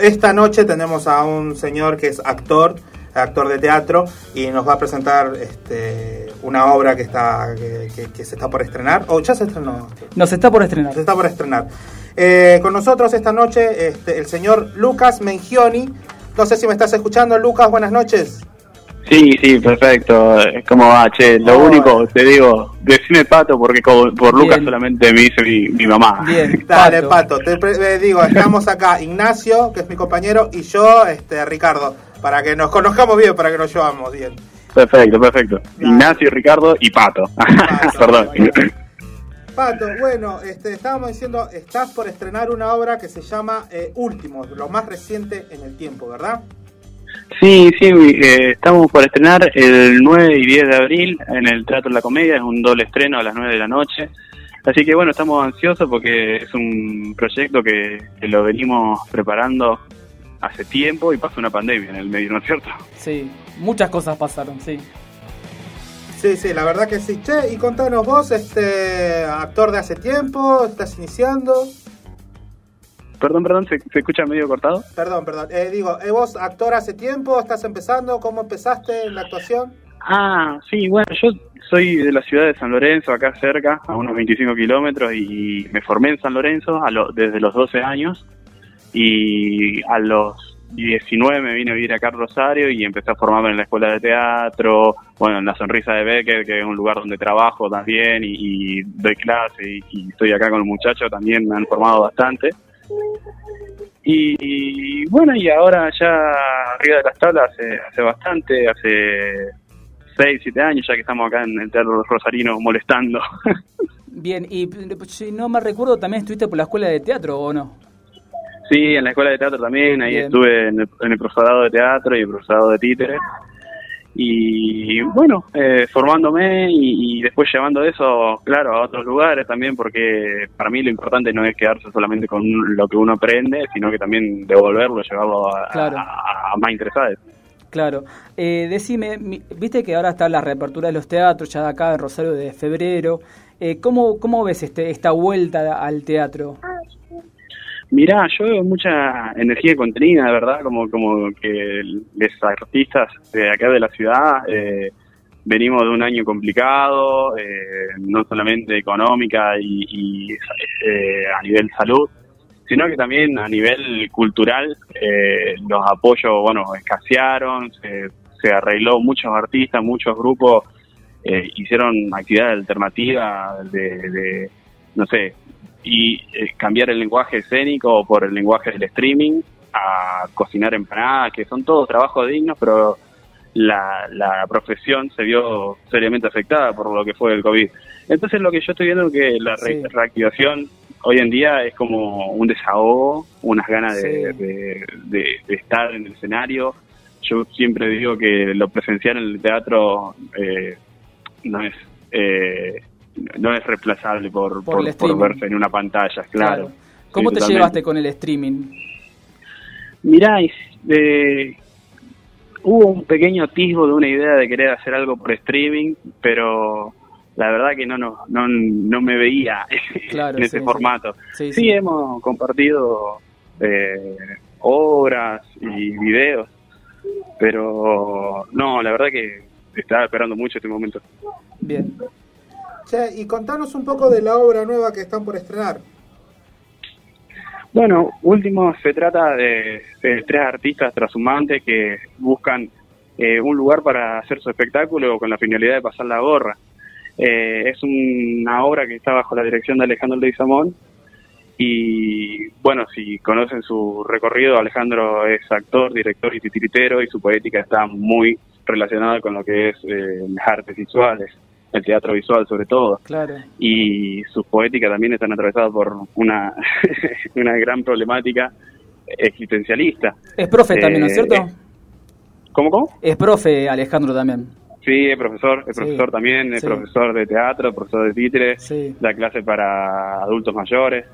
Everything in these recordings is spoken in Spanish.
esta noche tenemos a un señor que es actor, actor de teatro, y nos va a presentar este, una obra que está que, que- que se está por estrenar. ¿O ya se estrenó? Nos está por estrenar. Se está por estrenar. Eh, con nosotros esta noche este, el señor Lucas Mengioni. No sé si me estás escuchando, Lucas, buenas noches. Sí, sí, perfecto. ¿Cómo va, che? Lo Oh. único, te digo, decime Pato porque por Lucas Bien. solamente me dice mi, mi mamá. Bien, Dale, Pato. Pato. Te pre- eh, digo, estamos acá Ignacio, que es mi compañero, y yo, este, Ricardo, para que nos conozcamos bien, para que nos llevamos bien. Perfecto, perfecto. Ignacio, Ricardo y Pato. Perdón. Pato, bueno, este, estábamos diciendo, estás por estrenar una obra que se llama eh, Últimos, lo más reciente en el tiempo, ¿verdad? Sí, sí, eh, estamos por estrenar el 9 y 10 de abril en el Teatro La Comedia, es un doble estreno a las 9 de la noche. Así que bueno, estamos ansiosos porque es un proyecto que, que lo venimos preparando hace tiempo y pasó una pandemia en el medio, ¿no es cierto? Sí, muchas cosas pasaron, sí. Sí, sí, la verdad que sí. Che, y contanos vos, este, actor de hace tiempo, estás iniciando. Perdón, perdón, ¿se, se escucha medio cortado? Perdón, perdón. Eh, digo, eh, vos actor hace tiempo, estás empezando, ¿cómo empezaste en la actuación? Ah, sí, bueno, yo soy de la ciudad de San Lorenzo, acá cerca, a unos 25 kilómetros, y me formé en San Lorenzo a lo- desde los 12 años, y a los 19 me vine a vivir acá a Rosario y empecé a formarme en la escuela de teatro, bueno, en la Sonrisa de Becker, que es un lugar donde trabajo también, y, y doy clase, y, y estoy acá con los muchachos, también me han formado bastante. Y, y bueno, y ahora ya arriba de las tablas hace, hace bastante, hace 6, 7 años ya que estamos acá en el Teatro Rosarino molestando. Bien, y si no me recuerdo, también estuviste por la escuela de teatro, ¿o no? sí, en la escuela de teatro también, ahí Bien. estuve en el, en el profesorado de teatro y el profesorado de títeres. Y bueno, eh, formándome y, y después llevando eso, claro, a otros lugares también, porque para mí lo importante no es quedarse solamente con lo que uno aprende, sino que también devolverlo, llevarlo a, Claro. a- a más interesados. Claro. Eh, decime, mi- viste que ahora está la reapertura de los teatros, ya de acá en Rosario de febrero. Eh, ¿cómo, ¿Cómo ves este, esta vuelta al teatro? Mirá, yo veo mucha energía contenida, de verdad, como, como que los artistas de acá de la ciudad eh, venimos de un año complicado, eh, no solamente económica y, y, eh, a nivel salud, sino que también a nivel cultural eh, los apoyos, bueno, escasearon, se, se arregló muchos artistas, muchos grupos eh, hicieron actividades alternativas de, de, no sé, y eh, cambiar el lenguaje escénico por el lenguaje del streaming a cocinar empanadas, que son todos trabajos dignos, pero la, la profesión se vio seriamente afectada por lo que fue el COVID. Entonces lo que yo estoy viendo es que la re- Sí. reactivación hoy en día es como un desahogo, unas ganas de, de- de- de estar en el escenario. Yo siempre digo que lo presencial en el teatro eh, no es eh, no es reemplazable por, Por verse en una pantalla, claro. ¿Cómo Sí, te llevaste con el streaming? Mirá, eh, hubo un pequeño atisbo de una idea de querer hacer algo por streaming, pero la verdad que no no, no, no me veía Claro, en ese sí, formato. Sí, Sí, hemos compartido eh, obras y videos, pero no, la verdad que estaba esperando mucho este momento. Bien. Che, y contanos un poco de la obra nueva que están por estrenar. Bueno, último se trata de, de tres artistas trashumantes que buscan eh, un lugar para hacer su espectáculo con la finalidad de pasar la gorra. Eh, es una obra que está bajo la dirección de Alejandro Leguizamón y bueno, si conocen su recorrido, Alejandro es actor, director y titiritero y su poética está muy relacionada con lo que es eh, las artes visuales, el teatro visual sobre todo Claro. y sus poéticas también están atravesadas por una, una gran problemática existencialista. Es profe también, ¿no es Eh, cierto? ¿Cómo, cómo? Es profe Alejandro también. Sí, es profesor, es Sí, profesor también, es sí. profesor de teatro, profesor de títeres, Sí. da clase para adultos mayores,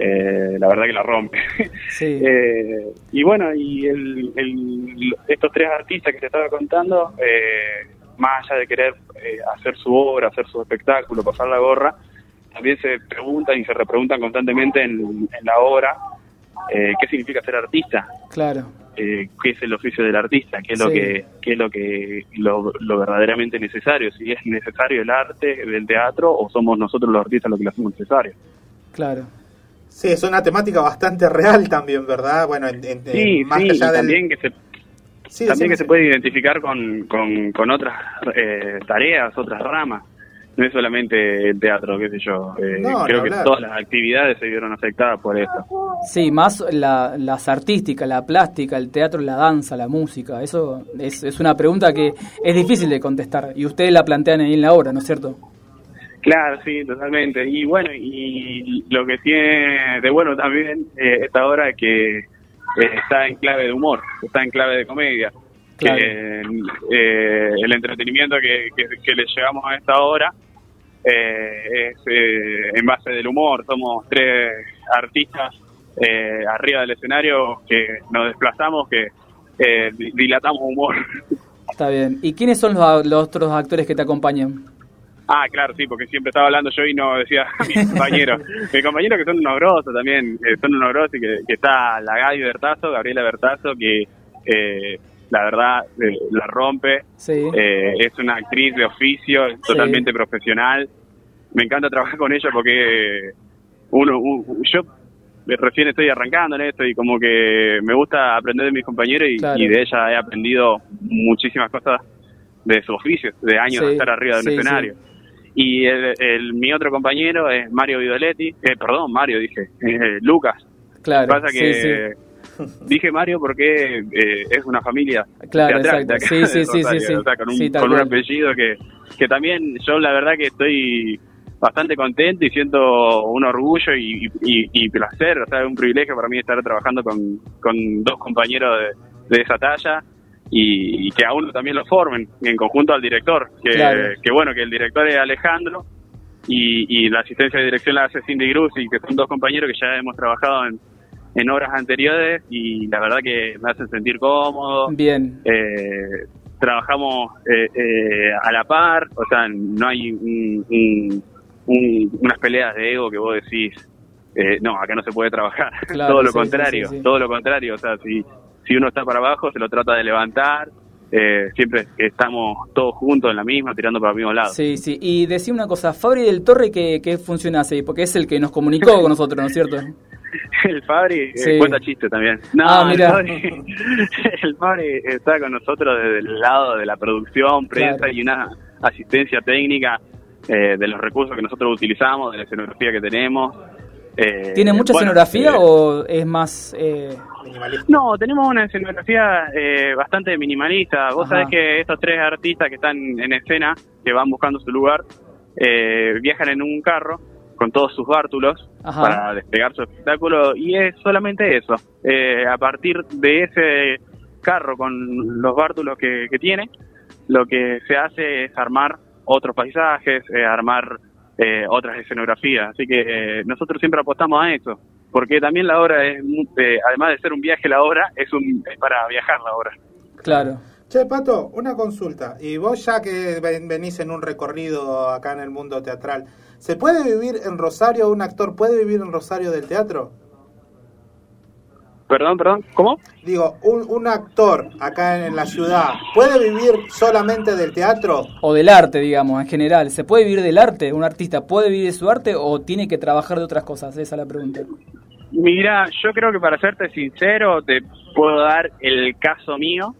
eh, la verdad que la rompe. Sí. Eh, y bueno, y el, el- estos tres artistas que te estaba contando, eh, más allá de querer eh, hacer su obra, hacer su espectáculo, pasar la gorra, también se preguntan y se repreguntan constantemente en, en la obra eh, qué significa ser artista. Claro. Eh, qué es el oficio del artista, qué es lo que qué es lo que lo, lo verdaderamente necesario, si es necesario el arte del teatro o somos nosotros los artistas los que lo hacemos necesario. Claro. Sí, es una temática bastante real también, ¿verdad? Bueno, en- en- Sí, más sí, allá del... también que se Sí, también que se puede identificar con, con, con otras eh, tareas, otras ramas. No es solamente el teatro, qué sé yo. Eh, No, creo que todas las actividades se vieron afectadas por esto. Sí, más la- las artísticas, la plástica, el teatro, la danza, la música. Eso es, es una pregunta que es difícil de contestar y ustedes la plantean ahí en la obra, ¿no es cierto? Claro, sí, totalmente. Y bueno, y lo que tiene de bueno también eh, esta obra es que está en clave de humor, está en clave de comedia. Claro. Eh, el entretenimiento que, que, que le llevamos a esta obra eh, es eh, en base del humor. Somos tres artistas eh, arriba del escenario que nos desplazamos, que eh, di- dilatamos humor. Está bien. ¿Y quiénes son los, los otros actores que te acompañan? Ah, claro, sí, porque siempre estaba hablando yo y no decía a mis compañeros. mis compañeros que son unos grosos también, eh, son unos grosos y que, que está la Gaby Bertazo, Gabriela Bertazo, que eh, la verdad eh, la rompe. Sí. Eh, es una actriz de oficio, totalmente profesional. Me encanta trabajar con ella porque uno, un- yo recién estoy arrancando en esto y como que me gusta aprender de mis compañeros y, Claro. y de ella he aprendido muchísimas cosas de su oficio, de años Sí, de estar arriba de un escenario. Y el, el- mi otro compañero es Mario Vidoletti, eh, perdón, Mario dije, eh, Lucas. claro. Pasa que sí, sí. dije Mario porque eh, es una familia Claro, exacto. Sí, sí, sí, sí, sí. o sea, con un, Sí, con un apellido que, que también yo la verdad que estoy bastante contento y siento un orgullo y, y, y placer, o sea, es un privilegio para mí estar trabajando con, con dos compañeros de, de esa talla y, y que a uno también lo formen en conjunto al director, que, Claro. que bueno, que el director es Alejandro y, y la asistencia de dirección la hace Cindy Cruz y que son dos compañeros que ya hemos trabajado en, en obras anteriores y la verdad que me hacen sentir cómodo. Bien. Eh, trabajamos eh, eh, a la par, o sea, no hay un- un- un- unas peleas de ego que vos decís, eh, no, acá no se puede trabajar. Claro, todo lo sí, contrario, sí, sí. todo lo contrario, o sea, si, si uno está para abajo se lo trata de levantar, eh, siempre estamos todos juntos en la misma, tirando para el mismo lado. Sí, sí. Y decía una cosa, Fabri del Torre, ¿qué, qué funciona así? Porque es el que nos comunicó con nosotros, ¿no es cierto? El Fabri eh, cuenta chiste también. No, Ah, el, mira. Fabri, el Fabri está con nosotros desde el lado de la producción, prensa Claro. y una asistencia técnica eh, de los recursos que nosotros utilizamos, de la escenografía que tenemos. Eh, ¿Tiene mucha bueno, escenografía eh, o es más... eh, Minimalista. No, tenemos una escenografía eh, bastante minimalista. Vos Ajá. sabés que estos tres artistas que están en escena, que van buscando su lugar, eh, viajan en un carro con todos sus bártulos Ajá. para desplegar su espectáculo y es solamente eso. Eh, a partir de ese carro con los bártulos que, que tiene, lo que se hace es armar otros paisajes, eh, armar eh, otras escenografías. Así que eh, nosotros siempre apostamos a eso, porque también la obra es, mu- eh, además de ser un viaje, la obra es, un, es para viajar la obra. claro. Che, Pato, una consulta. Y vos ya que ven- venís en un recorrido acá en el mundo teatral, ¿se puede vivir en Rosario, un actor puede vivir en Rosario del teatro? Perdón, perdón, ¿cómo? Digo, un, un actor acá en la ciudad, ¿puede vivir solamente del teatro? O del arte, digamos, en general. ¿Se puede vivir del arte? ¿Un artista puede vivir de su arte o tiene que trabajar de otras cosas? Esa es la pregunta. Mira, yo creo que para serte sincero, te puedo dar el caso mío,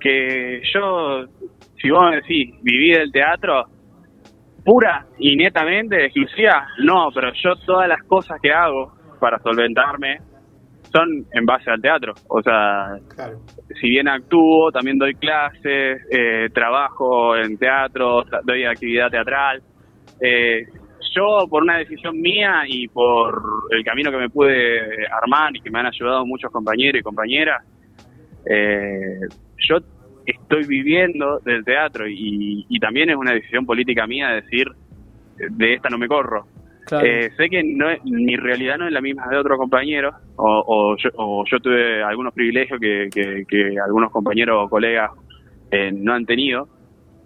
que yo, si vos me decís, viví del teatro, pura y netamente, exclusiva, no, pero yo todas las cosas que hago para solventarme son en base al teatro. O sea, Claro. si bien actúo, también doy clases, eh, trabajo en teatro, doy actividad teatral. Eh, yo, por una decisión mía y por el camino que me pude armar y que me han ayudado muchos compañeros y compañeras, eh, yo estoy viviendo del teatro y, y también es una decisión política mía decir, de esta no me corro. Claro. Eh, sé que no es- mi realidad no es la misma de otros compañeros, o, o yo, o yo tuve algunos privilegios que, que- que algunos compañeros o colegas eh, no han tenido,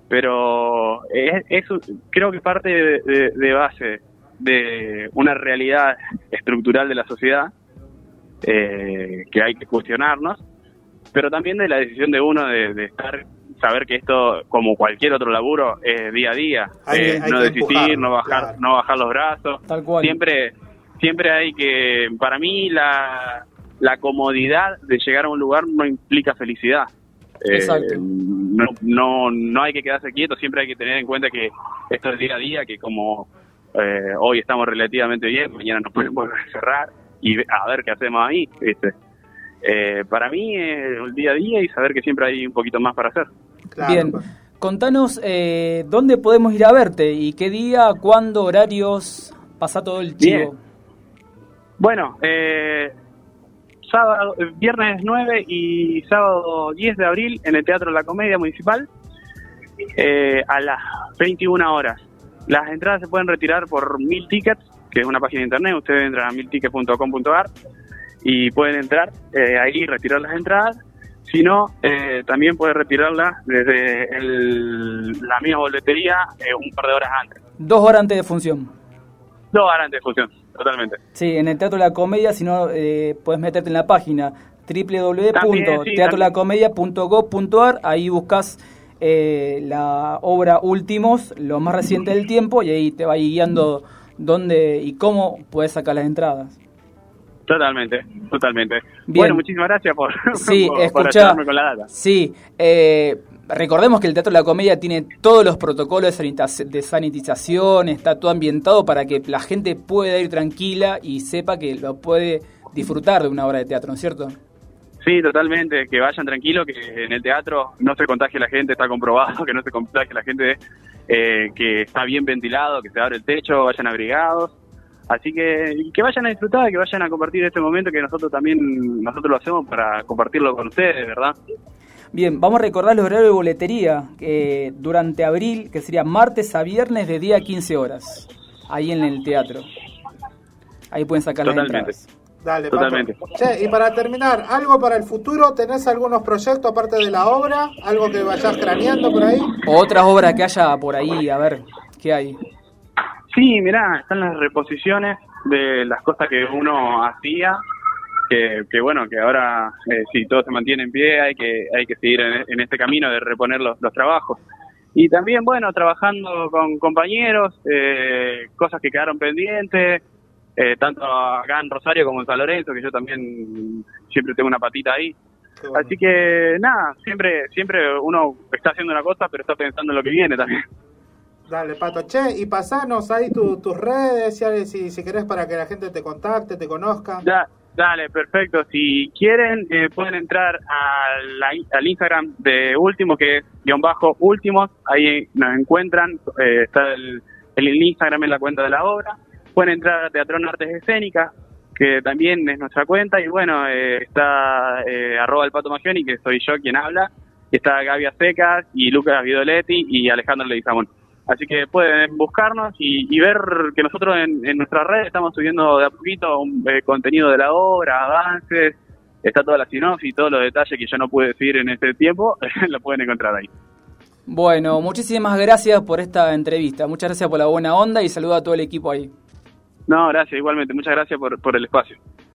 pero es, creo que parte de, de- de base de una realidad estructural de la sociedad eh, que hay que cuestionarnos, pero también de la decisión de uno de, estar saber que esto, como cualquier otro laburo, es día a día. Eh, no desistir, no bajar, no bajar los brazos. Siempre, siempre hay que, para mí, la, la comodidad de llegar a un lugar no implica felicidad. Eh, no, no, no hay que quedarse quieto, siempre hay que tener en cuenta que esto es día a día, que como eh, hoy estamos relativamente bien, mañana nos podemos cerrar y a ver qué hacemos ahí. Eh, para mí es el día a día y saber que siempre hay un poquito más para hacer. bien, pues. contanos dónde podemos ir a verte y qué día, cuándo, horarios, pasa todo el chivo. Bueno, eh, sábado, eh, viernes 9 y sábado 10 de abril en el Teatro La Comedia Municipal eh, a las 21 horas. Las entradas se pueden retirar por Mil Tickets, que es una página de internet, ustedes entran a miltickets.com.ar y pueden entrar eh, ahí y retirar las entradas. Si no, también pueden retirarlas desde la misma boletería un par de horas antes. Dos horas antes de función. Dos horas antes de función totalmente. Sí, en el Teatro de la Comedia, si no, eh, puedes meterte en la página www.teatrolacomedia.gov.ar, ahí buscas eh, la obra Últimos, lo más reciente del tiempo, y ahí te va guiando dónde y cómo puedes sacar las entradas. Totalmente, totalmente. Bueno, muchísimas gracias por, sí, con la data. Sí, eh, recordemos que el Teatro de la Comedia tiene todos los protocolos de sanitización, está todo ambientado para que la gente pueda ir tranquila y sepa que lo puede disfrutar de una obra de teatro, ¿no es cierto? Sí, totalmente, que vayan tranquilos, que en el teatro no se contagie la gente, está comprobado que no se contagie la gente, eh, que está bien ventilado, que se abre el techo, vayan abrigados. Así que que vayan a disfrutar, que vayan a compartir este momento que nosotros también nosotros lo hacemos para compartirlo con ustedes, ¿verdad? Bien, vamos a recordar los horarios de boletería que durante abril, que sería martes a viernes de día a 15 horas, ahí en el teatro. Ahí pueden sacar las entradas. Dale, Totalmente. Che, y para terminar, ¿algo para el futuro? ¿Tenés algunos proyectos aparte de la obra? ¿Algo que vayas craneando por ahí? O otras obras que haya por ahí, a ver, ¿qué hay? Sí, mirá, están las reposiciones de las cosas que uno hacía que, bueno, que ahora eh, si todo se mantiene en pie hay que, hay que seguir en, este camino de reponer los, trabajos. Y también, bueno, trabajando con compañeros, eh, cosas que quedaron pendientes, eh, tanto acá en Rosario como en San Lorenzo, que yo también siempre tengo una patita ahí. Así que nada, siempre siempre uno está haciendo una cosa, pero está pensando en lo que viene también. Dale, Pato. Che, y pasanos ahí tus redes, si, si querés, para que la gente te contacte, te conozca. Ya, Dale, perfecto. Si quieren, eh, pueden entrar al Instagram de Último, que es guion bajo Últimos. Ahí nos encuentran. Eh, está el, Instagram en la cuenta de la obra. Pueden entrar a Teatrón Artes Escénicas, que también es nuestra cuenta. Y bueno, eh, está arroba el Pato Magioni, que soy yo quien habla. Está Gaby Secas y Lucas Vidoletti y Alejandro Leguizamón. Así que pueden buscarnos y, ver que nosotros en, en nuestra red estamos subiendo de a poquito un, eh, contenido de la obra, avances, está toda la sinopsis y todos los detalles que yo no pude decir en este tiempo, lo pueden encontrar ahí. Bueno, muchísimas gracias por esta entrevista, muchas gracias por la buena onda y saludo a todo el equipo ahí. No, gracias, igualmente, muchas gracias por, por el espacio.